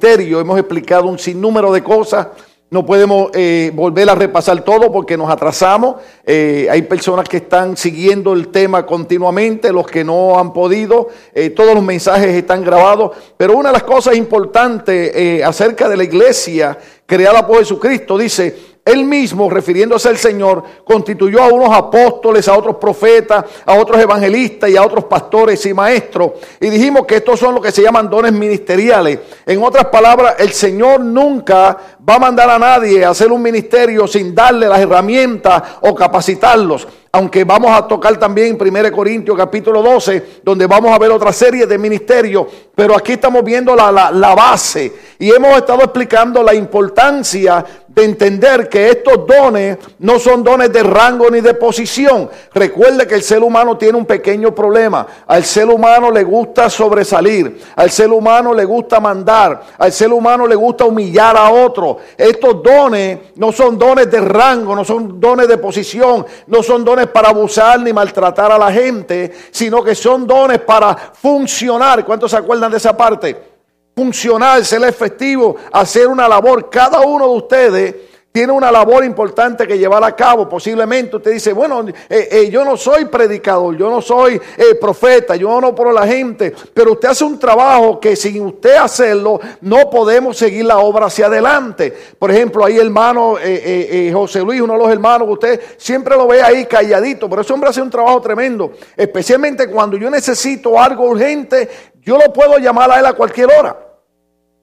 Hemos explicado un sinnúmero de cosas. No podemos eh, volver a repasar todo porque nos atrasamos. Eh, hay personas que están siguiendo el tema continuamente, los que no han podido. Eh, todos los mensajes están grabados. Pero una de las cosas importantes acerca de la iglesia creada por Jesucristo dice, él mismo, refiriéndose al Señor, constituyó a unos apóstoles, a otros profetas, a otros evangelistas y a otros pastores y maestros. Y dijimos que estos son lo que se llaman dones ministeriales. En otras palabras, el Señor nunca va a mandar a nadie a hacer un ministerio sin darle las herramientas o capacitarlos aunque vamos a tocar también 1 Corintios capítulo 12, donde vamos a ver otra serie de ministerios, pero aquí estamos viendo la, la, base y hemos estado explicando la importancia de entender que estos dones no son dones de rango ni de posición. Recuerde que el ser humano tiene un pequeño problema. Al ser humano le gusta sobresalir, al ser humano le gusta mandar, al ser humano le gusta humillar a otro. Estos dones no son dones de rango, no son dones de posición, no son dones para abusar ni maltratar a la gente, sino que son dones para funcionar. ¿Cuántos se acuerdan de esa parte? Funcionar, ser efectivo, hacer una labor. Cada uno de ustedes tiene una labor importante que llevar a cabo. Posiblemente usted dice, bueno, eh, eh, yo no soy predicador, yo no soy eh, profeta, yo no por la gente, pero usted hace un trabajo que sin usted hacerlo no podemos seguir la obra hacia adelante. Por ejemplo, ahí hermano José Luis, uno de los hermanos, usted siempre lo ve ahí calladito, pero ese hombre hace un trabajo tremendo, especialmente cuando yo necesito algo urgente, yo lo puedo llamar a él a cualquier hora.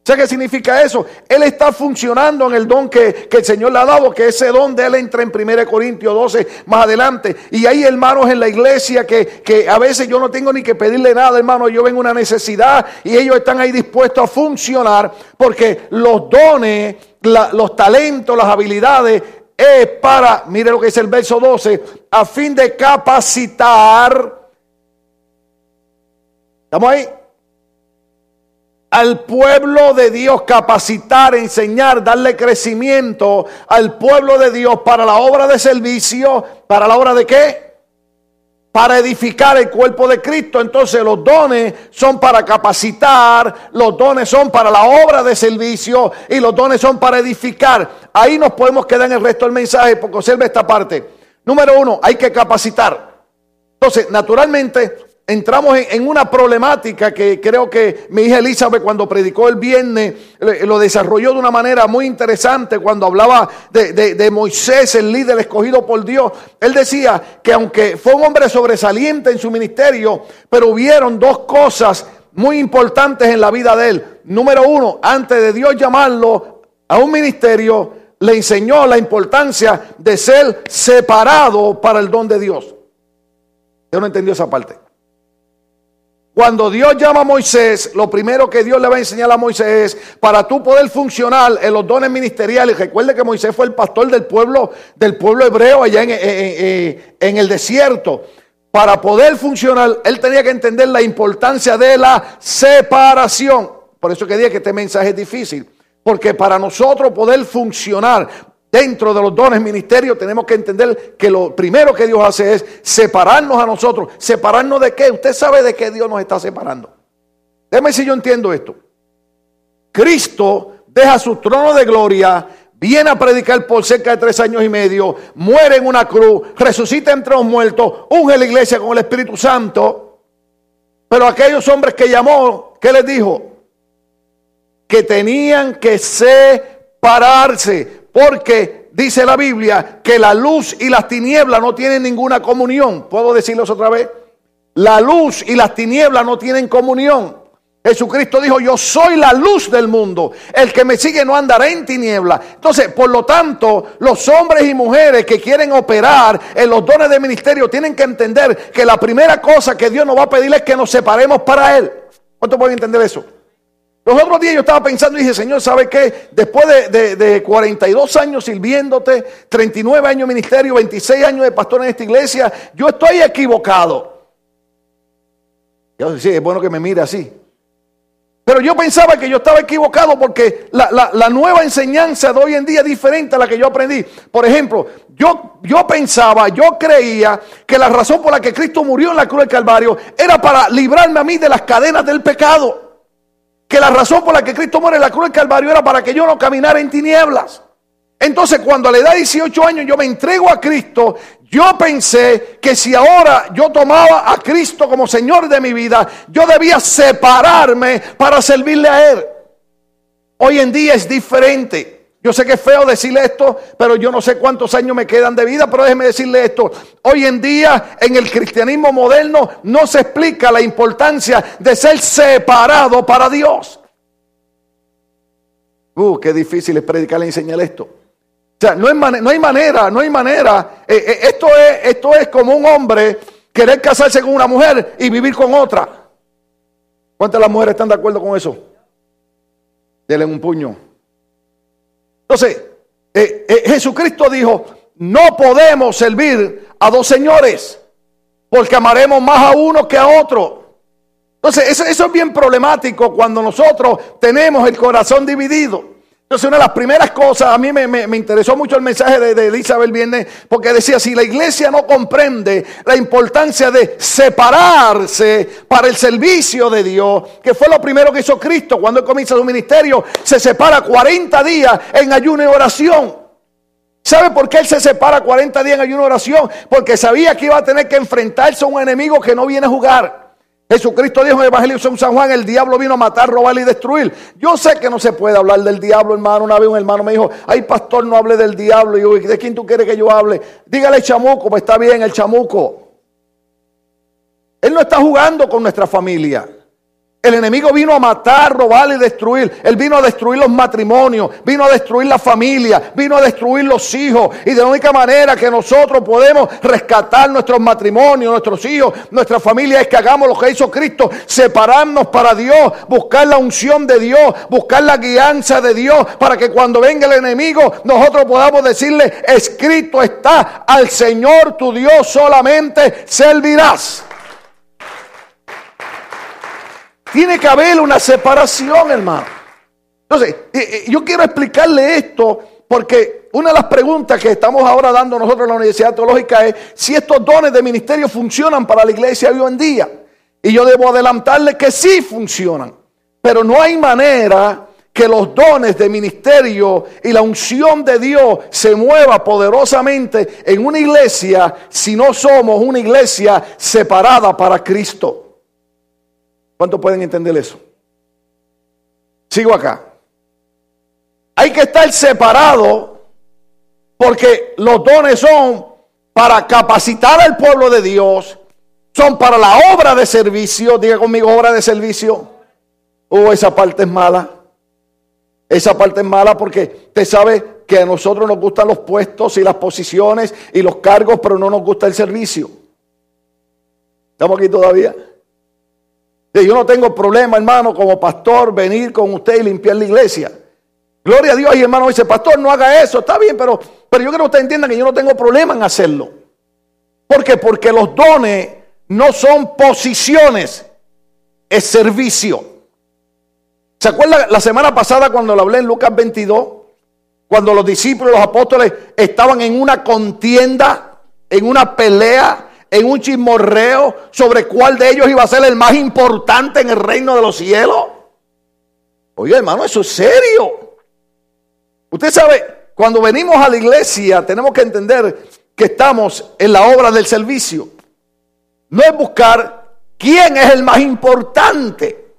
¿Sabe qué significa eso? Él está funcionando en el don que, el Señor le ha dado, que ese don de él entra en 1 Corintios 12 más adelante. Y hay hermanos en la iglesia que, que a veces yo no tengo ni que pedirle nada, hermano. Yo vengo una necesidad y ellos están ahí dispuestos a funcionar porque los dones, los talentos, las habilidades es para, mire lo que dice el verso 12, a fin de capacitar. ¿Estamos ahí? Al pueblo de Dios, capacitar, enseñar, darle crecimiento al pueblo de Dios para la obra de servicio, para la obra de qué? Para edificar el cuerpo de Cristo. Entonces los dones son para capacitar, los dones son para la obra de servicio y los dones son para edificar. Ahí nos podemos quedar en el resto del mensaje porque observe esta parte. Número uno, hay que capacitar. Entonces, naturalmente, entramos en, una problemática que creo que mi hija Elizabeth cuando predicó el viernes lo desarrolló de una manera muy interesante cuando hablaba de, de, Moisés, el líder escogido por Dios. Él decía que aunque fue un hombre sobresaliente en su ministerio, pero hubieron dos cosas muy importantes en la vida de él. Número uno, antes de Dios llamarlo a un ministerio, le enseñó la importancia de ser separado para el don de Dios. Yo no entendió esa parte. Cuando Dios llama a Moisés, lo primero que Dios le va a enseñar a Moisés es, para tú poder funcionar en los dones ministeriales, recuerde que Moisés fue el pastor del pueblo, del pueblo hebreo allá en, el desierto. Para poder funcionar, él tenía que entender la importancia de la separación. Por eso que dije que este mensaje es difícil. Porque para nosotros poder funcionar, dentro de los dones ministerios tenemos que entender que lo primero que Dios hace es separarnos a nosotros. ¿Separarnos de qué? Usted sabe de qué Dios nos está separando. Déjeme si yo entiendo esto. Cristo deja su trono de gloria, viene a predicar por cerca de tres años y medio, muere en una cruz, resucita entre los muertos, unge la iglesia con el Espíritu Santo. Pero aquellos hombres que llamó, ¿qué les dijo? Que tenían que separarse. Porque dice la Biblia que la luz y las tinieblas no tienen ninguna comunión. ¿Puedo decirlos otra vez? La luz y las tinieblas no tienen comunión. Jesucristo dijo, yo soy la luz del mundo. El que me sigue no andará en tiniebla. Entonces, por lo tanto, los hombres y mujeres que quieren operar en los dones de ministerio tienen que entender que la primera cosa que Dios nos va a pedir es que nos separemos para Él. ¿Cuánto pueden entender eso? Los otros días yo estaba pensando y dije, Señor, ¿sabe qué? Después de, 42 años sirviéndote, 39 años de ministerio, 26 años de pastor en esta iglesia, yo estoy equivocado. Yo decía, es bueno que me mire así. Pero yo pensaba que yo estaba equivocado porque la, nueva enseñanza de hoy en día es diferente a la que yo aprendí. Por ejemplo, yo, yo pensaba, yo creía que la razón por la que Cristo murió en la cruz del Calvario era para librarme a mí de las cadenas del pecado. Que la razón por la que Cristo muere en la cruz del Calvario era para que yo no caminara en tinieblas. Entonces, cuando a la edad de 18 años yo me entrego a Cristo, yo pensé que si ahora yo tomaba a Cristo como Señor de mi vida, yo debía separarme para servirle a Él. Hoy en día es diferente. Yo sé que es feo decirle esto, pero yo no sé cuántos años me quedan de vida, pero déjeme decirle esto. Hoy en día en el cristianismo moderno no se explica la importancia de ser separado para Dios. Uh, qué difícil es predicar y enseñar esto. O sea, no, hay manera, no hay manera. Eh, eh, esto, es, esto es como un hombre querer casarse con una mujer y vivir con otra. ¿Cuántas las mujeres están de acuerdo con eso? Denle un puño. Entonces, eh, eh, Jesucristo dijo, no podemos servir a dos señores, porque amaremos más a uno que a otro. Entonces, eso, eso es bien problemático cuando nosotros tenemos el corazón dividido. Entonces, una de las primeras cosas, a mí me, interesó mucho el mensaje de, de, Elizabeth Viernes, porque decía, si la iglesia no comprende la importancia de separarse para el servicio de Dios, que fue lo primero que hizo Cristo cuando él comienza su ministerio, se separa 40 días en ayuno y oración. ¿Sabe por qué él se separa 40 días en ayuno y oración? Porque sabía que iba a tener que enfrentarse a un enemigo que no viene a jugar. Jesucristo dijo en el Evangelio de San Juan, el diablo vino a matar, robar y destruir. Yo sé que no se puede hablar del diablo, hermano. Una vez un hermano me dijo, ay pastor, no hable del diablo. Y yo, ¿de quién tú quieres que yo hable? Dígale chamuco, pues está bien, el chamuco. Él no está jugando con nuestra familia. El enemigo vino a matar, robar y destruir. Él vino a destruir los matrimonios, vino a destruir la familia, vino a destruir los hijos. Y de la única manera que nosotros podemos rescatar nuestros matrimonios, nuestros hijos, nuestra familia es que hagamos lo que hizo Cristo, separarnos para Dios, buscar la unción de Dios, buscar la guianza de Dios, para que cuando venga el enemigo nosotros podamos decirle, escrito está, al Señor tu Dios solamente servirás. Tiene que haber una separación, hermano. Entonces, yo quiero explicarle esto porque una de las preguntas que estamos ahora dando nosotros en la Universidad Teológica es si estos dones de ministerio funcionan para la iglesia hoy en día. Y yo debo adelantarle que sí funcionan. Pero no hay manera que los dones de ministerio y la unción de Dios se mueva poderosamente en una iglesia si no somos una iglesia separada para Cristo. ¿Cuántos pueden entender eso? Sigo acá. Hay que estar separado porque los dones son para capacitar al pueblo de Dios, son para la obra de servicio. Diga conmigo, obra de servicio. Oh, esa parte es mala. Esa parte es mala porque usted sabe que a nosotros nos gustan los puestos y las posiciones y los cargos, pero no nos gusta el servicio. ¿Estamos aquí todavía? Yo no tengo problema, hermano, como pastor, venir con usted y limpiar la iglesia. Gloria a Dios. Y hermano dice, pastor, no haga eso. Está bien, pero, pero yo quiero que usted entienda que yo no tengo problema en hacerlo. ¿Por qué? Porque los dones no son posiciones, es servicio. ¿Se acuerda la semana pasada cuando lo hablé en Lucas 22? Cuando los discípulos, los apóstoles estaban en una contienda, en una pelea en un chismorreo sobre cuál de ellos iba a ser el más importante en el reino de los cielos? Oye, hermano, eso es serio. Usted sabe, cuando venimos a la iglesia tenemos que entender que estamos en la obra del servicio. No es buscar quién es el más importante,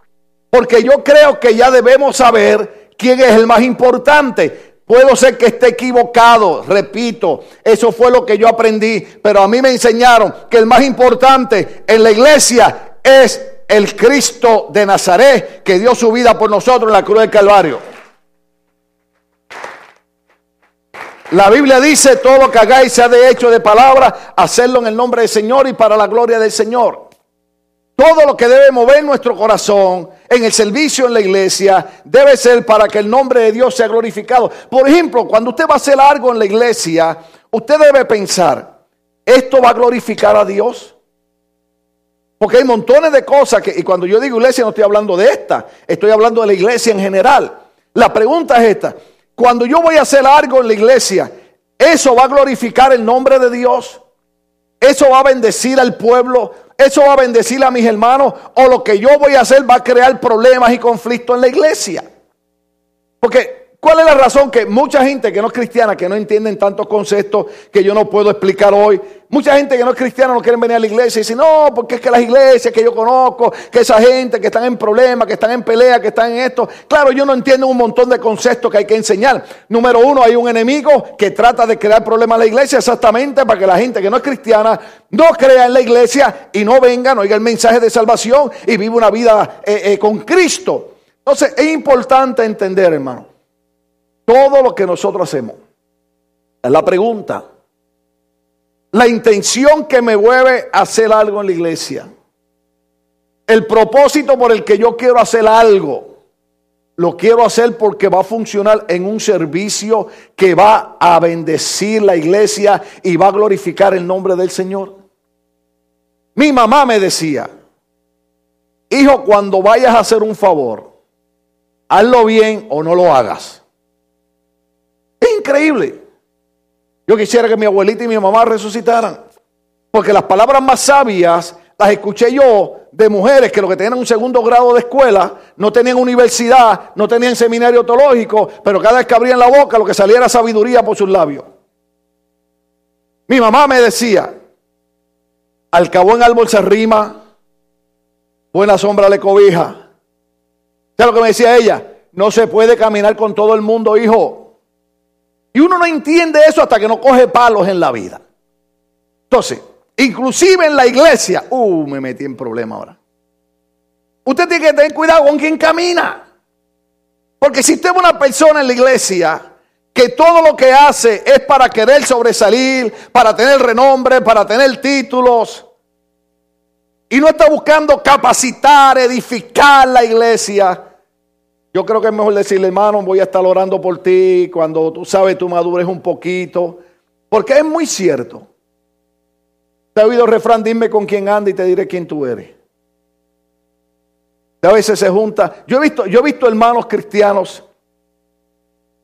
porque yo creo que ya debemos saber quién es el más importante. Puedo ser que esté equivocado, repito, eso fue lo que yo aprendí, pero a mí me enseñaron que el más importante en la iglesia es el Cristo de Nazaret que dio su vida por nosotros en la cruz del Calvario. La Biblia dice, todo lo que hagáis sea de hecho de palabra, hacerlo en el nombre del Señor y para la gloria del Señor. Todo lo que debe mover nuestro corazón en el servicio en la iglesia debe ser para que el nombre de Dios sea glorificado. Por ejemplo, cuando usted va a hacer algo en la iglesia, usted debe pensar, ¿esto va a glorificar a Dios? Porque hay montones de cosas que, y cuando yo digo iglesia no estoy hablando de esta, estoy hablando de la iglesia en general. La pregunta es esta, cuando yo voy a hacer algo en la iglesia, ¿eso va a glorificar el nombre de Dios? Eso va a bendecir al pueblo, eso va a bendecir a mis hermanos, o lo que yo voy a hacer va a crear problemas y conflictos en la iglesia. Porque ¿Cuál es la razón que mucha gente que no es cristiana, que no entienden tantos conceptos que yo no puedo explicar hoy, mucha gente que no es cristiana no quieren venir a la iglesia y dicen, no, porque es que las iglesias que yo conozco, que esa gente que están en problemas, que están en pelea, que están en esto, claro, yo no entiendo un montón de conceptos que hay que enseñar. Número uno, hay un enemigo que trata de crear problemas en la iglesia exactamente para que la gente que no es cristiana no crea en la iglesia y no venga, no oiga el mensaje de salvación y viva una vida eh, eh, con Cristo. Entonces es importante entender, hermano todo lo que nosotros hacemos. Es la pregunta. La intención que me mueve a hacer algo en la iglesia. El propósito por el que yo quiero hacer algo. Lo quiero hacer porque va a funcionar en un servicio que va a bendecir la iglesia y va a glorificar el nombre del Señor. Mi mamá me decía, hijo, cuando vayas a hacer un favor, hazlo bien o no lo hagas. Increíble. Yo quisiera que mi abuelita y mi mamá resucitaran. Porque las palabras más sabias las escuché yo de mujeres que lo que tenían un segundo grado de escuela, no tenían universidad, no tenían seminario teológico, pero cada vez que abrían la boca lo que salía era sabiduría por sus labios. Mi mamá me decía, al cabo en árbol se rima, buena sombra le cobija. ¿Sabes lo que me decía ella? No se puede caminar con todo el mundo, hijo. Y uno no entiende eso hasta que no coge palos en la vida. Entonces, inclusive en la iglesia, uh, me metí en problema ahora. Usted tiene que tener cuidado con quien camina. Porque si usted es una persona en la iglesia que todo lo que hace es para querer sobresalir, para tener renombre, para tener títulos, y no está buscando capacitar, edificar la iglesia, yo creo que es mejor decirle, hermano, voy a estar orando por ti cuando tú sabes tu madurez un poquito. Porque es muy cierto. Te he oído refrán, dime con quién anda y te diré quién tú eres. A veces se junta. Yo he visto, yo he visto hermanos cristianos,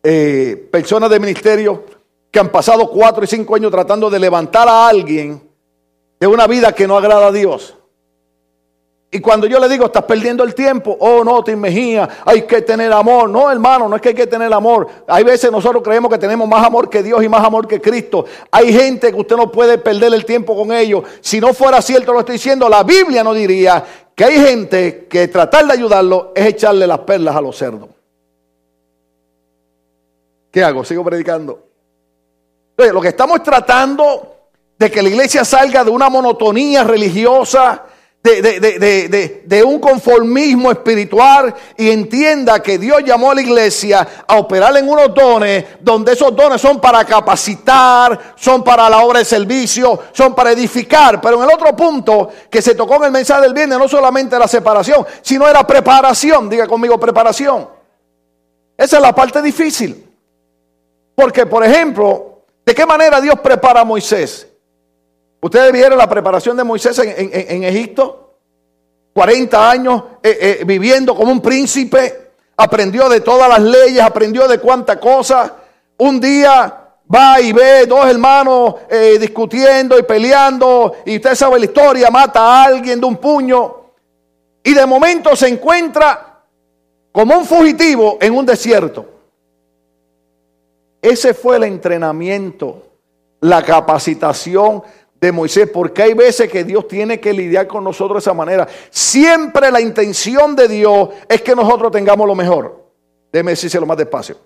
eh, personas de ministerio, que han pasado cuatro y cinco años tratando de levantar a alguien de una vida que no agrada a Dios. Y cuando yo le digo, estás perdiendo el tiempo, oh no, te Mejía, hay que tener amor. No, hermano, no es que hay que tener amor. Hay veces nosotros creemos que tenemos más amor que Dios y más amor que Cristo. Hay gente que usted no puede perder el tiempo con ellos. Si no fuera cierto lo estoy diciendo, la Biblia no diría que hay gente que tratar de ayudarlo es echarle las perlas a los cerdos. ¿Qué hago? Sigo predicando. Lo que estamos tratando de que la iglesia salga de una monotonía religiosa de, un conformismo espiritual y entienda que Dios llamó a la iglesia a operar en unos dones donde esos dones son para capacitar, son para la obra de servicio, son para edificar. Pero en el otro punto que se tocó en el mensaje del viernes no solamente la separación, sino era preparación. Diga conmigo preparación. Esa es la parte difícil. Porque, por ejemplo, ¿de qué manera Dios prepara a Moisés? Ustedes vieron la preparación de Moisés en, Egipto. 40 años eh, eh, viviendo como un príncipe. Aprendió de todas las leyes, aprendió de cuánta cosa. Un día va y ve dos hermanos eh, discutiendo y peleando. Y usted sabe la historia, mata a alguien de un puño. Y de momento se encuentra como un fugitivo en un desierto. Ese fue el entrenamiento, la capacitación de Moisés, porque hay veces que Dios tiene que lidiar con nosotros de esa manera. Siempre la intención de Dios es que nosotros tengamos lo mejor. Déjeme decírselo más despacio.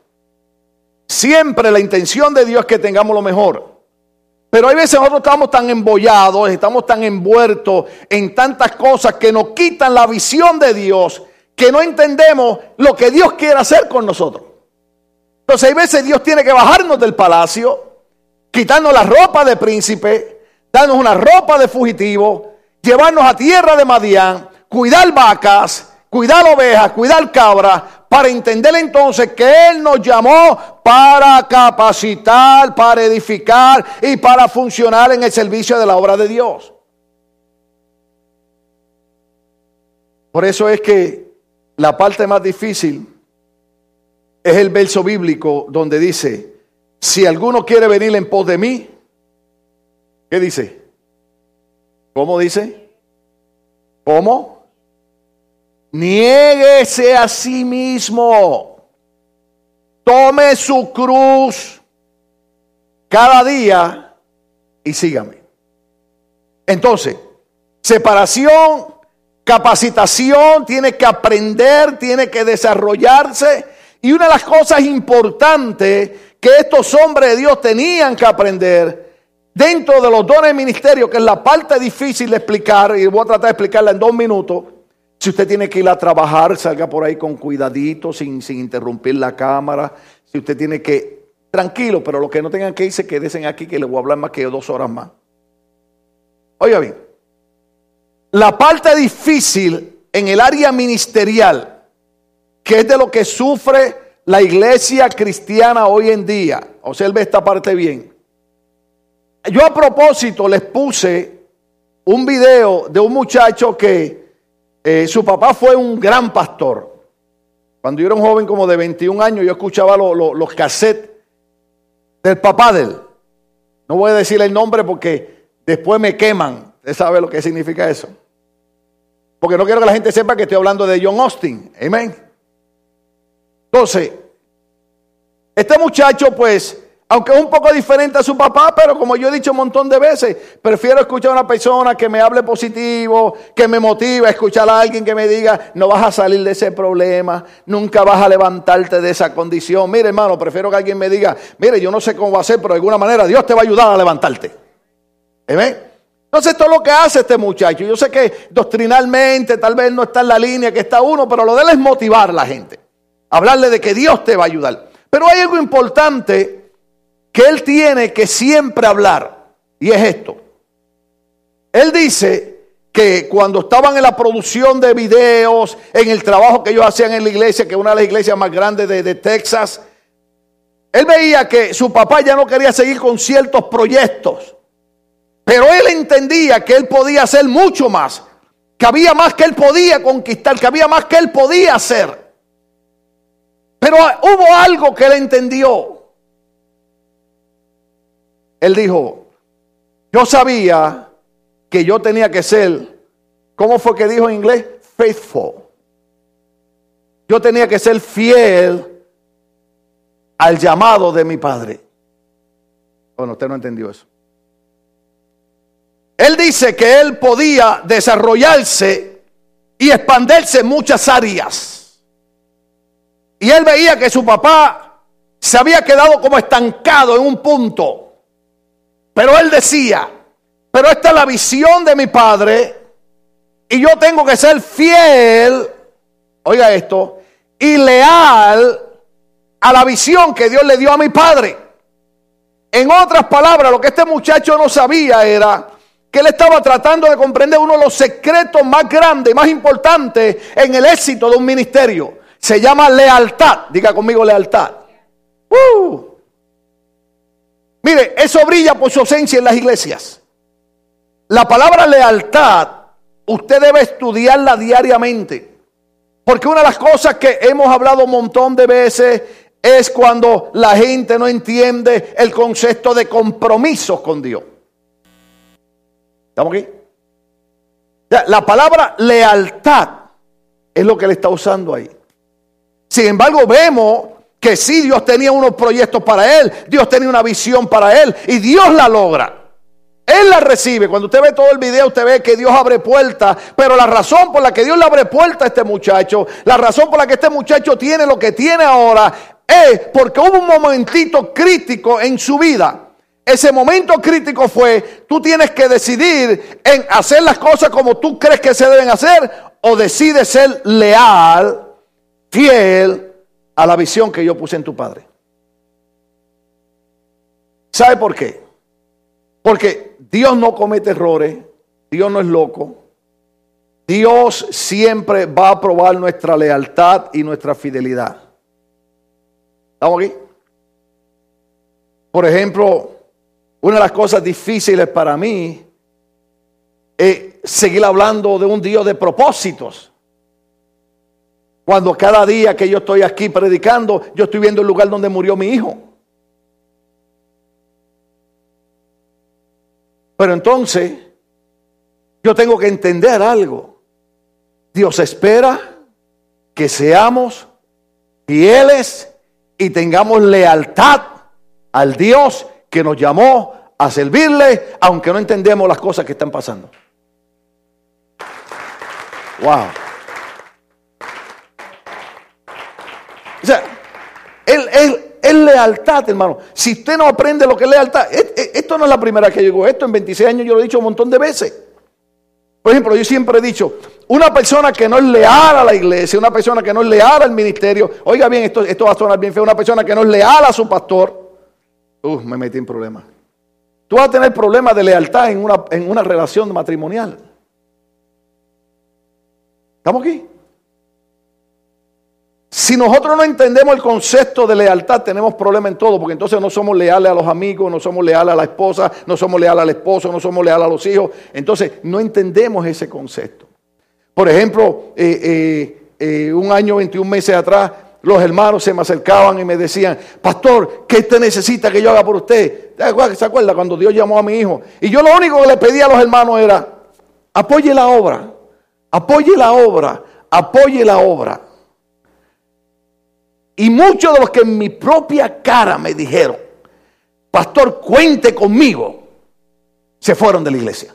Siempre la intención de Dios es que tengamos lo mejor. Pero hay veces nosotros estamos tan embollados, estamos tan envueltos en tantas cosas que nos quitan la visión de Dios, que no entendemos lo que Dios quiere hacer con nosotros. Entonces hay veces Dios tiene que bajarnos del palacio, quitarnos la ropa de príncipe, darnos una ropa de fugitivo, llevarnos a tierra de Madián, cuidar vacas, cuidar ovejas, cuidar cabras, para entender entonces que Él nos llamó para capacitar, para edificar y para funcionar en el servicio de la obra de Dios. Por eso es que la parte más difícil es el verso bíblico donde dice, si alguno quiere venir en pos de mí, ¿Qué dice? ¿Cómo dice? ¿Cómo? Niéguese a sí mismo. Tome su cruz cada día y sígame. Entonces, separación, capacitación, tiene que aprender, tiene que desarrollarse. Y una de las cosas importantes que estos hombres de Dios tenían que aprender dentro de los dones del ministerio, que es la parte difícil de explicar, y voy a tratar de explicarla en dos minutos. Si usted tiene que ir a trabajar, salga por ahí con cuidadito, sin, sin interrumpir la cámara. Si usted tiene que, tranquilo, pero los que no tengan que irse, quédense aquí que les voy a hablar más que dos horas más. Oiga bien, la parte difícil en el área ministerial, que es de lo que sufre la iglesia cristiana hoy en día, observe esta parte bien. Yo a propósito les puse un video de un muchacho que eh, su papá fue un gran pastor. Cuando yo era un joven como de 21 años, yo escuchaba los cassettes del papá de él. No voy a decir el nombre porque después me queman. Usted sabe lo que significa eso. Porque no quiero que la gente sepa que estoy hablando de John Austin. Amén. Entonces, este muchacho, pues, aunque es un poco diferente a su papá, pero como yo he dicho un montón de veces, prefiero escuchar a una persona que me hable positivo, que me motive, escuchar a alguien que me diga, no vas a salir de ese problema, nunca vas a levantarte de esa condición. Mire, hermano, prefiero que alguien me diga, mire, yo no sé cómo va a ser, pero de alguna manera Dios te va a ayudar a levantarte. ¿Amén? Entonces, esto es lo que hace este muchacho. Yo sé que doctrinalmente tal vez no está en la línea que está uno, pero lo de él es motivar a la gente. Hablarle de que Dios te va a ayudar. Pero hay algo importante que él tiene que siempre hablar, y es esto. Él dice que cuando estaban en la producción de videos, en el trabajo que ellos hacían en la iglesia, que es una de las iglesias más grandes de, de Texas, él veía que su papá ya no quería seguir con ciertos proyectos. Pero él entendía que él podía hacer mucho más, que había más que él podía conquistar, que había más que él podía hacer. Pero hubo algo que él entendió. Él dijo, yo sabía que yo tenía que ser, ¿cómo fue que dijo en inglés? Faithful. Yo tenía que ser fiel al llamado de mi padre. Bueno, usted no entendió eso. Él dice que él podía desarrollarse y expandirse en muchas áreas. Y él veía que su papá se había quedado como estancado en un punto. Pero él decía, pero esta es la visión de mi padre y yo tengo que ser fiel, oiga esto, y leal a la visión que Dios le dio a mi padre. En otras palabras, lo que este muchacho no sabía era que él estaba tratando de comprender uno de los secretos más grandes y más importantes en el éxito de un ministerio. Se llama lealtad. Diga conmigo lealtad. Uh. Mire, eso brilla por su ausencia en las iglesias. La palabra lealtad, usted debe estudiarla diariamente. Porque una de las cosas que hemos hablado un montón de veces es cuando la gente no entiende el concepto de compromisos con Dios. ¿Estamos aquí? La palabra lealtad es lo que él está usando ahí. Sin embargo, vemos que sí, Dios tenía unos proyectos para él, Dios tenía una visión para él y Dios la logra. Él la recibe. Cuando usted ve todo el video, usted ve que Dios abre puertas. Pero la razón por la que Dios le abre puertas a este muchacho, la razón por la que este muchacho tiene lo que tiene ahora, es porque hubo un momentito crítico en su vida ese momento crítico fue, tú tienes que decidir en hacer las cosas como tú crees que se deben hacer o decides ser leal, fiel a la visión que yo puse en tu padre. ¿Sabe por qué? Porque Dios no comete errores, Dios no es loco. Dios siempre va a probar nuestra lealtad y nuestra fidelidad. ¿Estamos aquí? Por ejemplo, una de las cosas difíciles para mí es seguir hablando de un Dios de propósitos. Cuando cada día que yo estoy aquí predicando, yo estoy viendo el lugar donde murió mi hijo. Pero entonces, yo tengo que entender algo. Dios espera que seamos fieles y tengamos lealtad al Dios que nos llamó a servirle, aunque no entendemos las cosas que están pasando. Wow. O sea, es lealtad, hermano. Si usted no aprende lo que es lealtad, esto no es la primera que llegó, esto en 26 años yo lo he dicho un montón de veces. Por ejemplo, yo siempre he dicho, una persona que no es leal a la iglesia, una persona que no es leal al ministerio, oiga bien, esto, esto va a sonar bien feo, una persona que no es leal a su pastor, uh, me metí en problemas. Tú vas a tener problemas de lealtad en una, en una relación matrimonial. ¿Estamos aquí? Si nosotros no entendemos el concepto de lealtad, tenemos problemas en todo, porque entonces no somos leales a los amigos, no somos leales a la esposa, no somos leales al esposo, no somos leales a los hijos. Entonces no entendemos ese concepto. Por ejemplo, eh, eh, eh, un año, 21 meses atrás, los hermanos se me acercaban y me decían, pastor, ¿qué usted necesita que yo haga por usted? ¿Se acuerda cuando Dios llamó a mi hijo? Y yo lo único que le pedía a los hermanos era, apoye la obra, apoye la obra, apoye la obra. Y muchos de los que en mi propia cara me dijeron, pastor, cuente conmigo, se fueron de la iglesia.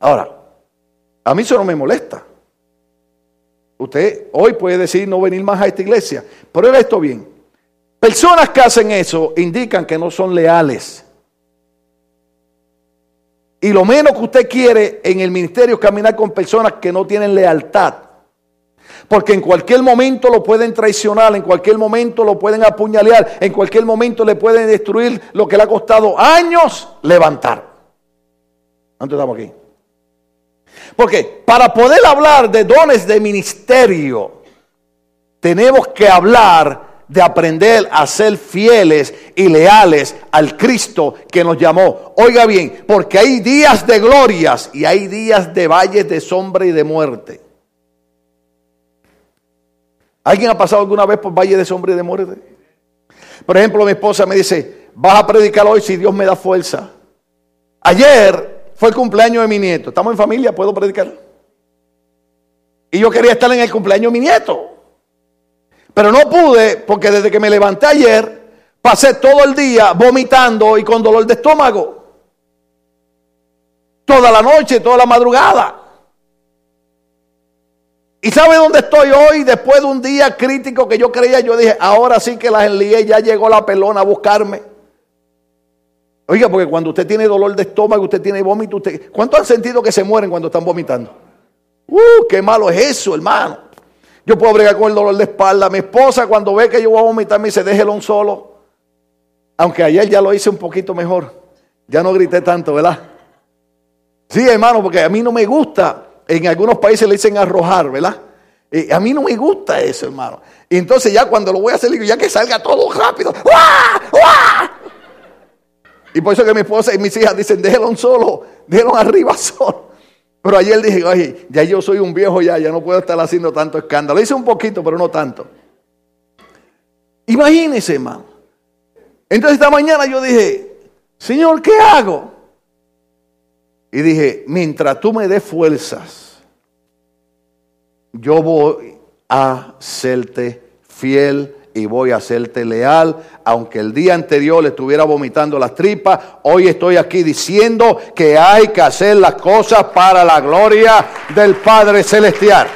Ahora, a mí eso no me molesta. Usted hoy puede decir no venir más a esta iglesia, pero oiga esto bien. Personas que hacen eso indican que no son leales. Y lo menos que usted quiere en el ministerio es caminar con personas que no tienen lealtad. Porque en cualquier momento lo pueden traicionar, en cualquier momento lo pueden apuñalear, en cualquier momento le pueden destruir lo que le ha costado años levantar. ¿Dónde estamos aquí? Porque para poder hablar de dones de ministerio, tenemos que hablar de aprender a ser fieles y leales al Cristo que nos llamó. Oiga bien, porque hay días de glorias y hay días de valles de sombra y de muerte. ¿Alguien ha pasado alguna vez por valle de sombra y de muerte? Por ejemplo, mi esposa me dice, vas a predicar hoy si Dios me da fuerza. Ayer fue el cumpleaños de mi nieto. Estamos en familia, puedo predicar. Y yo quería estar en el cumpleaños de mi nieto. Pero no pude porque desde que me levanté ayer, pasé todo el día vomitando y con dolor de estómago. Toda la noche, toda la madrugada. ¿Y sabe dónde estoy hoy? Después de un día crítico que yo creía, yo dije, ahora sí que la enlié, ya llegó la pelona a buscarme. Oiga, porque cuando usted tiene dolor de estómago, usted tiene vómito, usted... ¿cuántos han sentido que se mueren cuando están vomitando? ¡Uh, qué malo es eso, hermano! Yo puedo bregar con el dolor de espalda. Mi esposa cuando ve que yo voy a vomitar me dice, déjelo un solo. Aunque ayer ya lo hice un poquito mejor. Ya no grité tanto, ¿verdad? Sí, hermano, porque a mí no me gusta en algunos países le dicen arrojar, ¿verdad? a mí no me gusta eso, hermano. Entonces ya cuando lo voy a hacer, digo, ya que salga todo rápido. Y por eso que mi esposa y mis hijas dicen, déjelo un solo, déjelo arriba solo. Pero ayer dije, oye, ya yo soy un viejo ya, ya no puedo estar haciendo tanto escándalo. Hice un poquito, pero no tanto. Imagínese, hermano. Entonces esta mañana yo dije, Señor, ¿qué hago? Y dije, mientras tú me des fuerzas, yo voy a serte fiel y voy a serte leal. Aunque el día anterior le estuviera vomitando las tripas, hoy estoy aquí diciendo que hay que hacer las cosas para la gloria del Padre Celestial.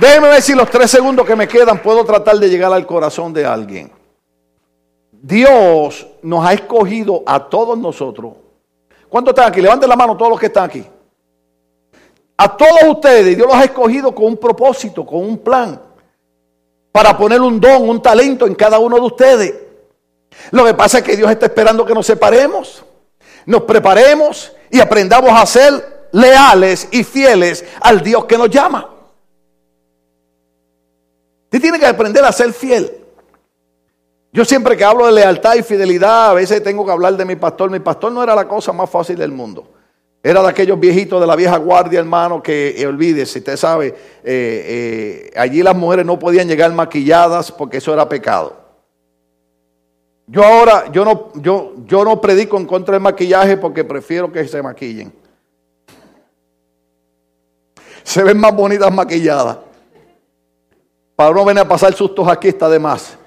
Déjeme ver si los tres segundos que me quedan puedo tratar de llegar al corazón de alguien. Dios nos ha escogido a todos nosotros. ¿Cuántos están aquí? Levanten la mano todos los que están aquí. A todos ustedes, Dios los ha escogido con un propósito, con un plan, para poner un don, un talento en cada uno de ustedes. Lo que pasa es que Dios está esperando que nos separemos, nos preparemos y aprendamos a ser leales y fieles al Dios que nos llama. Usted tiene que aprender a ser fiel. Yo siempre que hablo de lealtad y fidelidad, a veces tengo que hablar de mi pastor. Mi pastor no era la cosa más fácil del mundo. Era de aquellos viejitos de la vieja guardia, hermano, que eh, olvide, si usted sabe, eh, eh, allí las mujeres no podían llegar maquilladas porque eso era pecado. Yo ahora, yo no, yo, yo no predico en contra del maquillaje porque prefiero que se maquillen. Se ven más bonitas maquilladas. Para no venir a pasar sustos aquí está de más.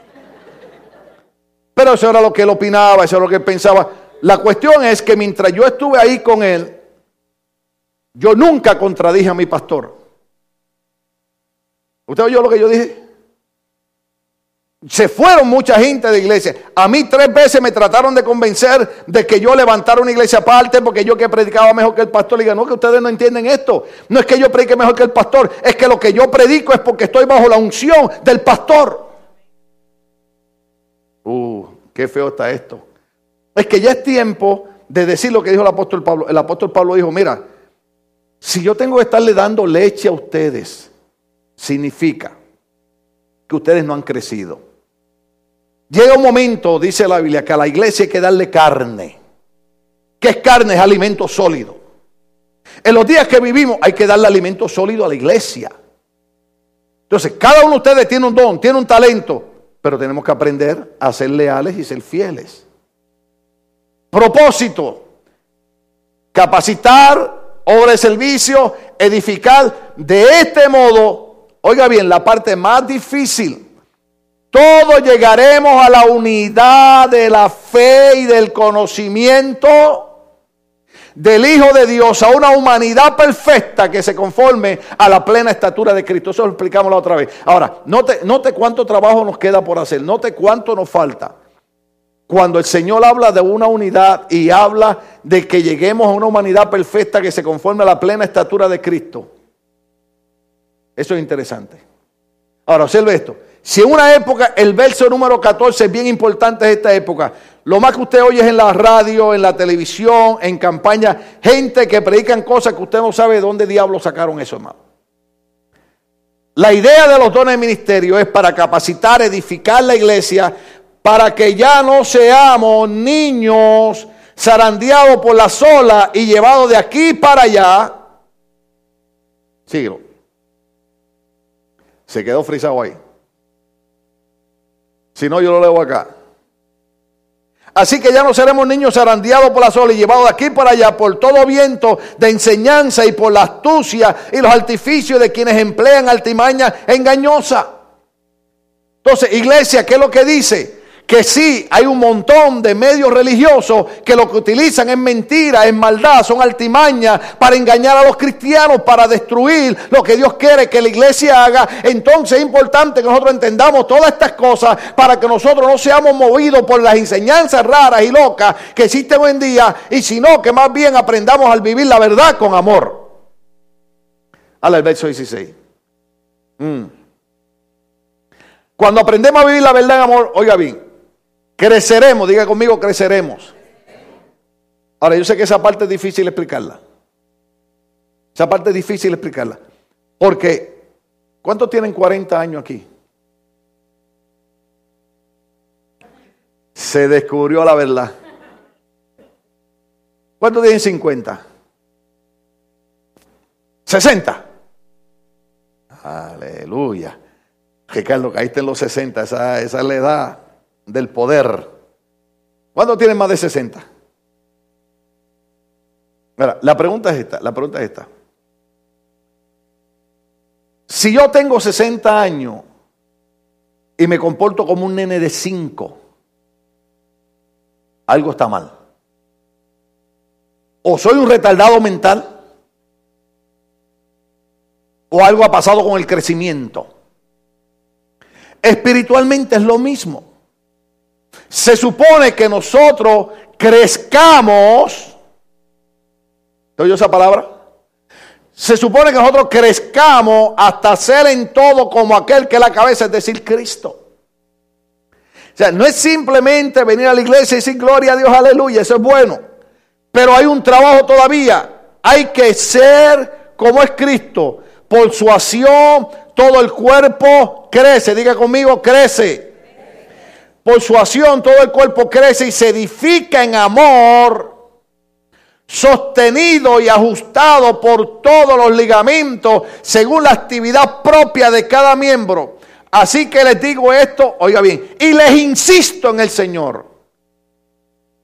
Pero eso era lo que él opinaba, eso era lo que él pensaba. La cuestión es que mientras yo estuve ahí con él, yo nunca contradije a mi pastor. ¿Usted oyó lo que yo dije? Se fueron mucha gente de iglesia. A mí tres veces me trataron de convencer de que yo levantara una iglesia aparte porque yo que predicaba mejor que el pastor. Le digo, no, que ustedes no entienden esto. No es que yo predique mejor que el pastor, es que lo que yo predico es porque estoy bajo la unción del pastor. Qué feo está esto. Es que ya es tiempo de decir lo que dijo el apóstol Pablo. El apóstol Pablo dijo, mira, si yo tengo que estarle dando leche a ustedes, significa que ustedes no han crecido. Llega un momento, dice la Biblia, que a la iglesia hay que darle carne. ¿Qué es carne? Es alimento sólido. En los días que vivimos hay que darle alimento sólido a la iglesia. Entonces, cada uno de ustedes tiene un don, tiene un talento, pero tenemos que aprender a ser leales y ser fieles. Propósito, capacitar, obra de servicio, edificar. De este modo, oiga bien, la parte más difícil todos llegaremos a la unidad de la fe y del conocimiento del Hijo de Dios, a una humanidad perfecta que se conforme a la plena estatura de Cristo. Eso lo explicamos la otra vez. Ahora, note, note cuánto trabajo nos queda por hacer, note cuánto nos falta. Cuando el Señor habla de una unidad y habla de que lleguemos a una humanidad perfecta que se conforme a la plena estatura de Cristo. Eso es interesante. Ahora, observe esto. Si en una época, el verso número 14 es bien importante en esta época, lo más que usted oye es en la radio, en la televisión, en campaña, gente que predican cosas que usted no sabe de dónde diablos sacaron eso, hermano. La idea de los dones de ministerio es para capacitar, edificar la iglesia, para que ya no seamos niños zarandeados por la sola y llevados de aquí para allá. Síguelo. Se quedó frisado ahí. Si no, yo lo leo acá. Así que ya no seremos niños arandeados por la sola y llevados de aquí para allá por todo viento de enseñanza y por la astucia y los artificios de quienes emplean altimaña engañosa. Entonces, iglesia, ¿qué es lo que dice? Que sí hay un montón de medios religiosos que lo que utilizan es mentira, es maldad, son altimañas para engañar a los cristianos, para destruir lo que Dios quiere que la iglesia haga. Entonces es importante que nosotros entendamos todas estas cosas para que nosotros no seamos movidos por las enseñanzas raras y locas que existen hoy en día y sino que más bien aprendamos a vivir la verdad con amor. Al verso 16. Mm. Cuando aprendemos a vivir la verdad en amor, oiga bien, Creceremos, diga conmigo, creceremos. Ahora, yo sé que esa parte es difícil explicarla. Esa parte es difícil explicarla. Porque, ¿cuántos tienen 40 años aquí? Se descubrió la verdad. ¿Cuántos tienen 50? 60. Aleluya. Ricardo, caíste en los 60, esa, esa es la edad del poder. ¿Cuándo tienen más de 60? la pregunta es esta, la pregunta es esta. Si yo tengo 60 años y me comporto como un nene de 5, algo está mal. O soy un retardado mental, o algo ha pasado con el crecimiento. Espiritualmente es lo mismo. Se supone que nosotros crezcamos. ¿Te oye esa palabra? Se supone que nosotros crezcamos hasta ser en todo como aquel que la cabeza, es decir, Cristo. O sea, no es simplemente venir a la iglesia y decir gloria a Dios, aleluya, eso es bueno. Pero hay un trabajo todavía. Hay que ser como es Cristo. Por su acción, todo el cuerpo crece. Diga conmigo, crece. Por su acción todo el cuerpo crece y se edifica en amor, sostenido y ajustado por todos los ligamentos según la actividad propia de cada miembro. Así que les digo esto, oiga bien, y les insisto en el Señor.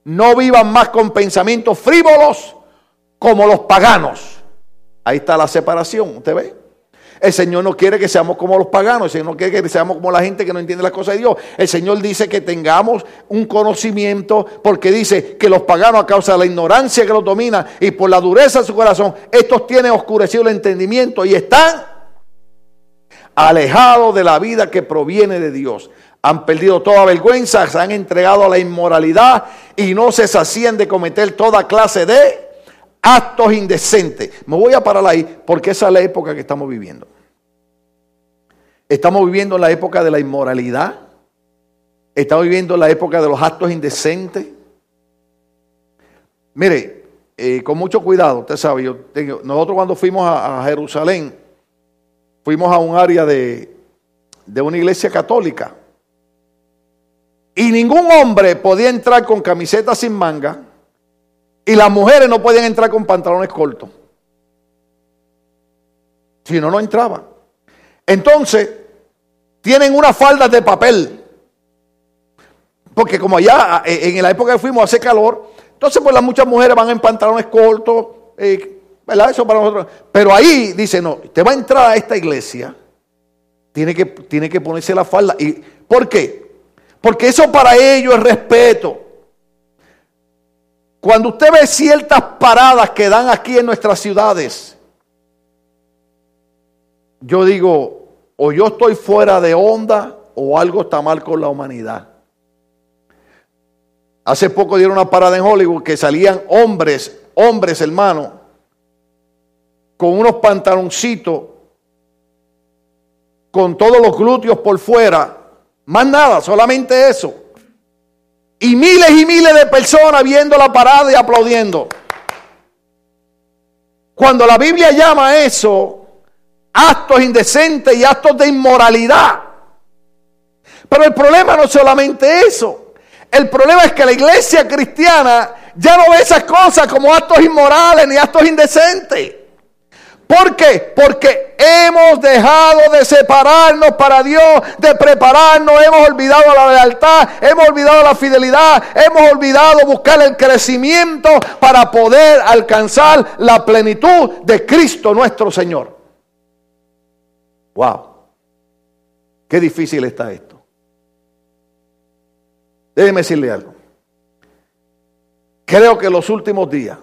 no vivan más con pensamientos frívolos como los paganos. Ahí está la separación, ¿usted ve? El Señor no quiere que seamos como los paganos, el Señor no quiere que seamos como la gente que no entiende las cosas de Dios. El Señor dice que tengamos un conocimiento porque dice que los paganos a causa de la ignorancia que los domina y por la dureza de su corazón, estos tienen oscurecido el entendimiento y están alejados de la vida que proviene de Dios. Han perdido toda vergüenza, se han entregado a la inmoralidad y no se sacían de cometer toda clase de actos indecentes. Me voy a parar ahí porque esa es la época que estamos viviendo. Estamos viviendo la época de la inmoralidad. Estamos viviendo la época de los actos indecentes. Mire, eh, con mucho cuidado, usted sabe, nosotros cuando fuimos a, Jerusalén, fuimos a un área de, de una iglesia católica. Y ningún hombre podía entrar con camiseta sin manga y las mujeres no podían entrar con pantalones cortos. Si no, no entraban. Entonces, tienen unas faldas de papel. Porque como allá, eh, en la época que fuimos, hace calor. Entonces, pues las muchas mujeres van en pantalones cortos. Eh, ¿Verdad? Eso para nosotros. Pero ahí dice, no, te va a entrar a esta iglesia. Tiene que, tiene que ponerse la falda. ¿Y por qué? Porque eso para ellos es respeto. Cuando usted ve ciertas paradas que dan aquí en nuestras ciudades, yo digo, o yo estoy fuera de onda o algo está mal con la humanidad. Hace poco dieron una parada en Hollywood que salían hombres, hombres hermanos, con unos pantaloncitos, con todos los glúteos por fuera, más nada, solamente eso. Y miles y miles de personas viendo la parada y aplaudiendo. Cuando la Biblia llama a eso actos indecentes y actos de inmoralidad. Pero el problema no es solamente eso. El problema es que la iglesia cristiana ya no ve esas cosas como actos inmorales ni actos indecentes. ¿Por qué? Porque hemos dejado de separarnos para Dios, de prepararnos, hemos olvidado la lealtad, hemos olvidado la fidelidad, hemos olvidado buscar el crecimiento para poder alcanzar la plenitud de Cristo nuestro Señor. Wow, qué difícil está esto. Déjeme decirle algo. Creo que en los últimos días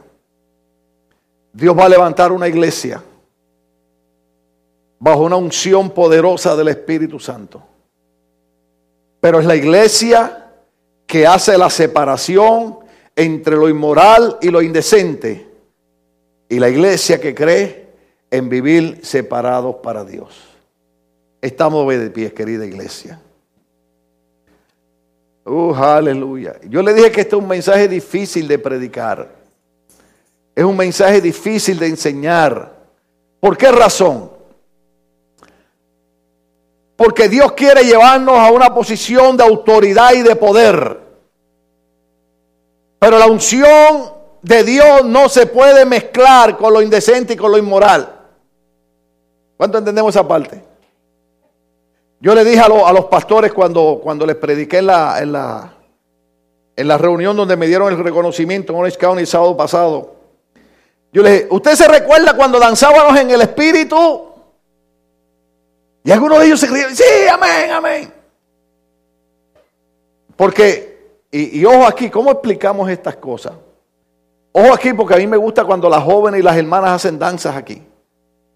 Dios va a levantar una iglesia bajo una unción poderosa del Espíritu Santo. Pero es la iglesia que hace la separación entre lo inmoral y lo indecente. Y la iglesia que cree en vivir separados para Dios. Estamos de pie, querida iglesia. Uh, aleluya. Yo le dije que este es un mensaje difícil de predicar. Es un mensaje difícil de enseñar. ¿Por qué razón? Porque Dios quiere llevarnos a una posición de autoridad y de poder. Pero la unción de Dios no se puede mezclar con lo indecente y con lo inmoral. ¿Cuánto entendemos esa parte? Yo le dije a, los pastores cuando, cuando les prediqué en la, en, la, en la reunión donde me dieron el reconocimiento en Orange County el sábado pasado. Yo le dije, ¿usted se recuerda cuando danzábamos en el Espíritu? Y algunos de ellos se creyeron, sí, amén, amén. Porque, y, ojo aquí, ¿cómo explicamos estas cosas? Ojo aquí porque a mí me gusta cuando las jóvenes y las hermanas hacen danzas aquí.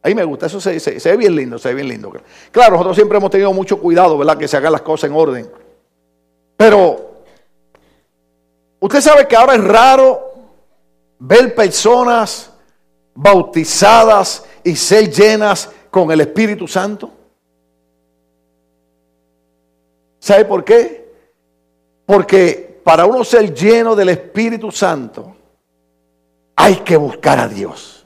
A mí me gusta, eso se, se, ve bien lindo, se ve bien lindo. Claro, nosotros siempre hemos tenido mucho cuidado, ¿verdad? Que se hagan las cosas en orden. Pero, usted sabe que ahora es raro ver personas bautizadas y ser llenas con el Espíritu Santo. ¿Sabe por qué? Porque para uno ser lleno del Espíritu Santo, hay que buscar a Dios.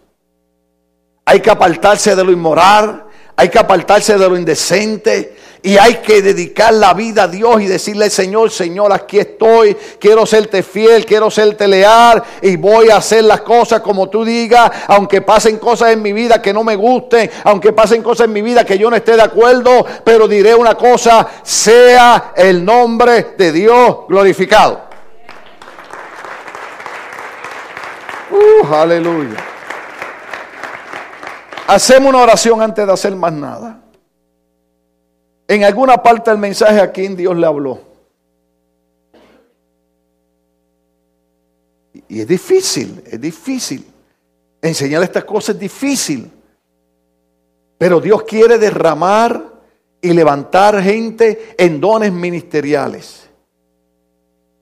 Hay que apartarse de lo inmoral, hay que apartarse de lo indecente, y hay que dedicar la vida a Dios y decirle, Señor, Señor, aquí estoy, quiero serte fiel, quiero serte leal y voy a hacer las cosas como tú digas, aunque pasen cosas en mi vida que no me gusten, aunque pasen cosas en mi vida que yo no esté de acuerdo, pero diré una cosa, sea el nombre de Dios glorificado. Uh, aleluya. Hacemos una oración antes de hacer más nada. En alguna parte del mensaje a quien Dios le habló. Y es difícil, es difícil. Enseñar estas cosas es difícil. Pero Dios quiere derramar y levantar gente en dones ministeriales.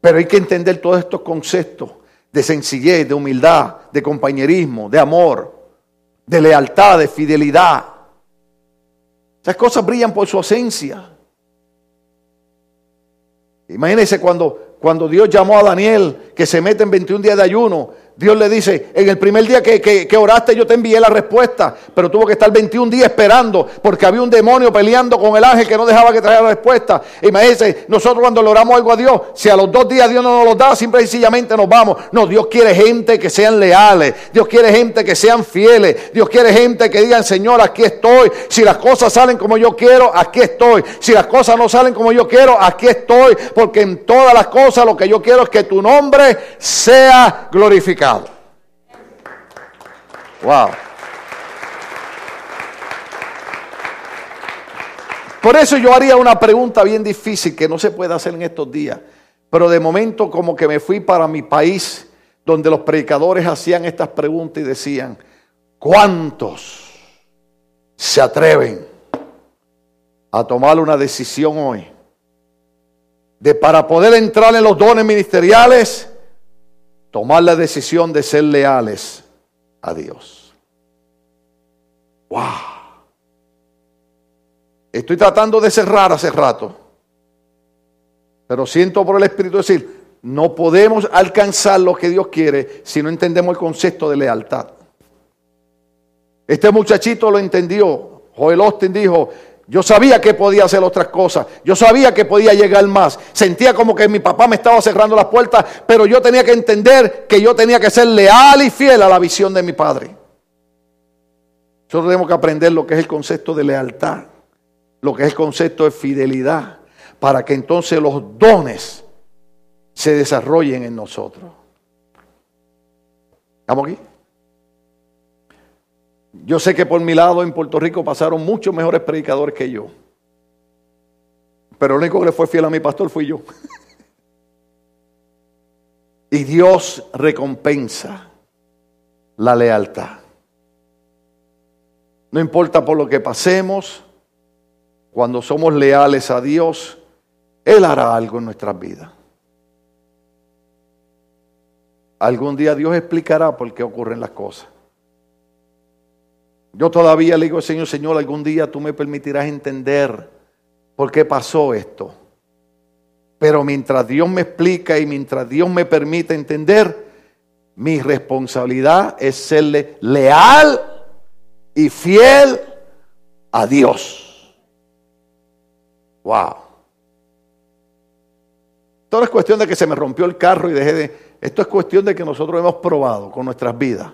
Pero hay que entender todos estos conceptos de sencillez, de humildad, de compañerismo, de amor, de lealtad, de fidelidad. Esas cosas brillan por su ausencia. Imagínense cuando, cuando Dios llamó a Daniel, que se mete en 21 días de ayuno, Dios le dice, en el primer día que, oraste yo te envié la respuesta, pero tuvo que estar 21 días esperando porque había un demonio peleando con el ángel que no dejaba que trajera la respuesta. Imagínense, nosotros cuando le oramos algo a Dios, si a los dos días Dios no nos lo da, simple y sencillamente nos vamos. No, Dios quiere gente que sean leales, Dios quiere gente que sean fieles, Dios quiere gente que digan, Señor, aquí estoy. Si las cosas salen como yo quiero, aquí estoy. Si las cosas no salen como yo quiero, aquí estoy. Porque en todas las cosas lo que yo quiero es que tu nombre sea glorificado. Wow. Por eso yo haría una pregunta bien difícil que no se puede hacer en estos días. Pero de momento como que me fui para mi país donde los predicadores hacían estas preguntas y decían, ¿cuántos se atreven a tomar una decisión hoy? De para poder entrar en los dones ministeriales, tomar la decisión de ser leales a Dios. ¡Wow! Estoy tratando de cerrar hace rato, pero siento por el Espíritu decir, no podemos alcanzar lo que Dios quiere si no entendemos el concepto de lealtad. Este muchachito lo entendió. Joel Austin dijo, yo sabía que podía hacer otras cosas. Yo sabía que podía llegar más. Sentía como que mi papá me estaba cerrando las puertas, pero yo tenía que entender que yo tenía que ser leal y fiel a la visión de mi padre. Nosotros tenemos que aprender lo que es el concepto de lealtad, lo que es el concepto de fidelidad, para que entonces los dones se desarrollen en nosotros. ¿Estamos aquí? Yo sé que por mi lado en Puerto Rico pasaron muchos mejores predicadores que yo. Pero el único que le fue fiel a mi pastor fui yo. y Dios recompensa la lealtad. No importa por lo que pasemos, cuando somos leales a Dios, Él hará algo en nuestras vidas. Algún día Dios explicará por qué ocurren las cosas. Yo todavía le digo al Señor, Señor, algún día tú me permitirás entender por qué pasó esto. Pero mientras Dios me explica y mientras Dios me permite entender, mi responsabilidad es serle leal y fiel a Dios. Wow. Todo es cuestión de que se me rompió el carro y dejé de... Esto es cuestión de que nosotros hemos probado con nuestras vidas.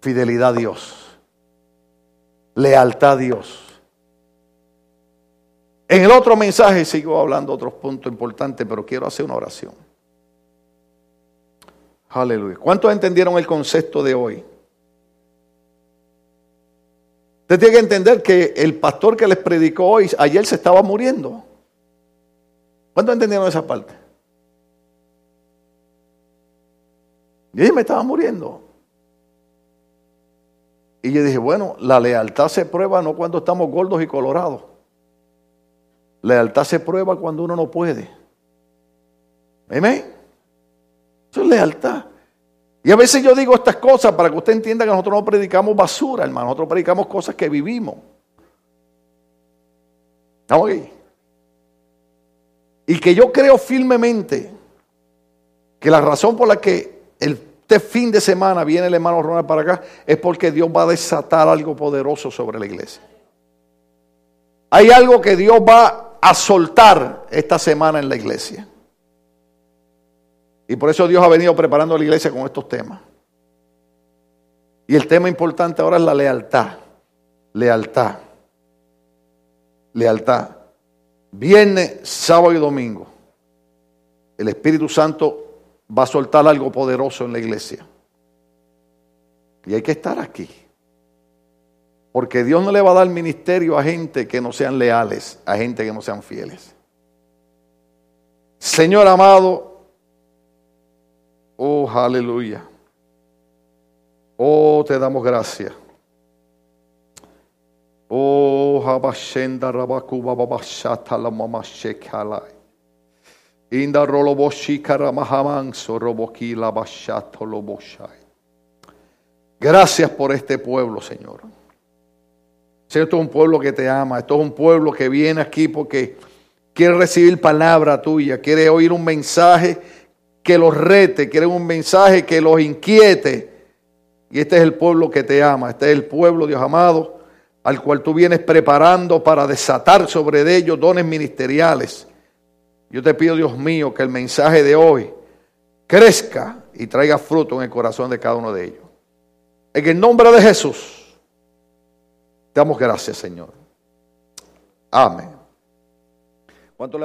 Fidelidad a Dios lealtad a Dios. En el otro mensaje sigo hablando otros puntos importantes, pero quiero hacer una oración. Aleluya. ¿Cuántos entendieron el concepto de hoy? Usted tiene que entender que el pastor que les predicó hoy, ayer se estaba muriendo. ¿Cuántos entendieron esa parte? Y me estaba muriendo. Y yo dije, bueno, la lealtad se prueba no cuando estamos gordos y colorados. Lealtad se prueba cuando uno no puede. Amén. Eso es lealtad. Y a veces yo digo estas cosas para que usted entienda que nosotros no predicamos basura, hermano. Nosotros predicamos cosas que vivimos. ¿Estamos aquí? Y que yo creo firmemente que la razón por la que el este fin de semana viene el hermano Ronald para acá, es porque Dios va a desatar algo poderoso sobre la iglesia. Hay algo que Dios va a soltar esta semana en la iglesia. Y por eso Dios ha venido preparando a la iglesia con estos temas. Y el tema importante ahora es la lealtad. Lealtad. Lealtad. Viernes, sábado y domingo. El Espíritu Santo va a soltar algo poderoso en la iglesia. Y hay que estar aquí. Porque Dios no le va a dar ministerio a gente que no sean leales, a gente que no sean fieles. Señor amado, oh aleluya. Oh, te damos gracias. Oh, Habashenda Rabakuba Babashata la Mama Shekalai. Roboki. Gracias por este pueblo, Señor. Señor, esto es un pueblo que te ama. Esto es un pueblo que viene aquí porque quiere recibir palabra tuya, quiere oír un mensaje que los rete, quiere un mensaje que los inquiete. Y este es el pueblo que te ama. Este es el pueblo, Dios amado, al cual tú vienes preparando para desatar sobre ellos dones ministeriales. Yo te pido, Dios mío, que el mensaje de hoy crezca y traiga fruto en el corazón de cada uno de ellos. En el nombre de Jesús, te damos gracias, Señor. Amén. ¿Cuánto?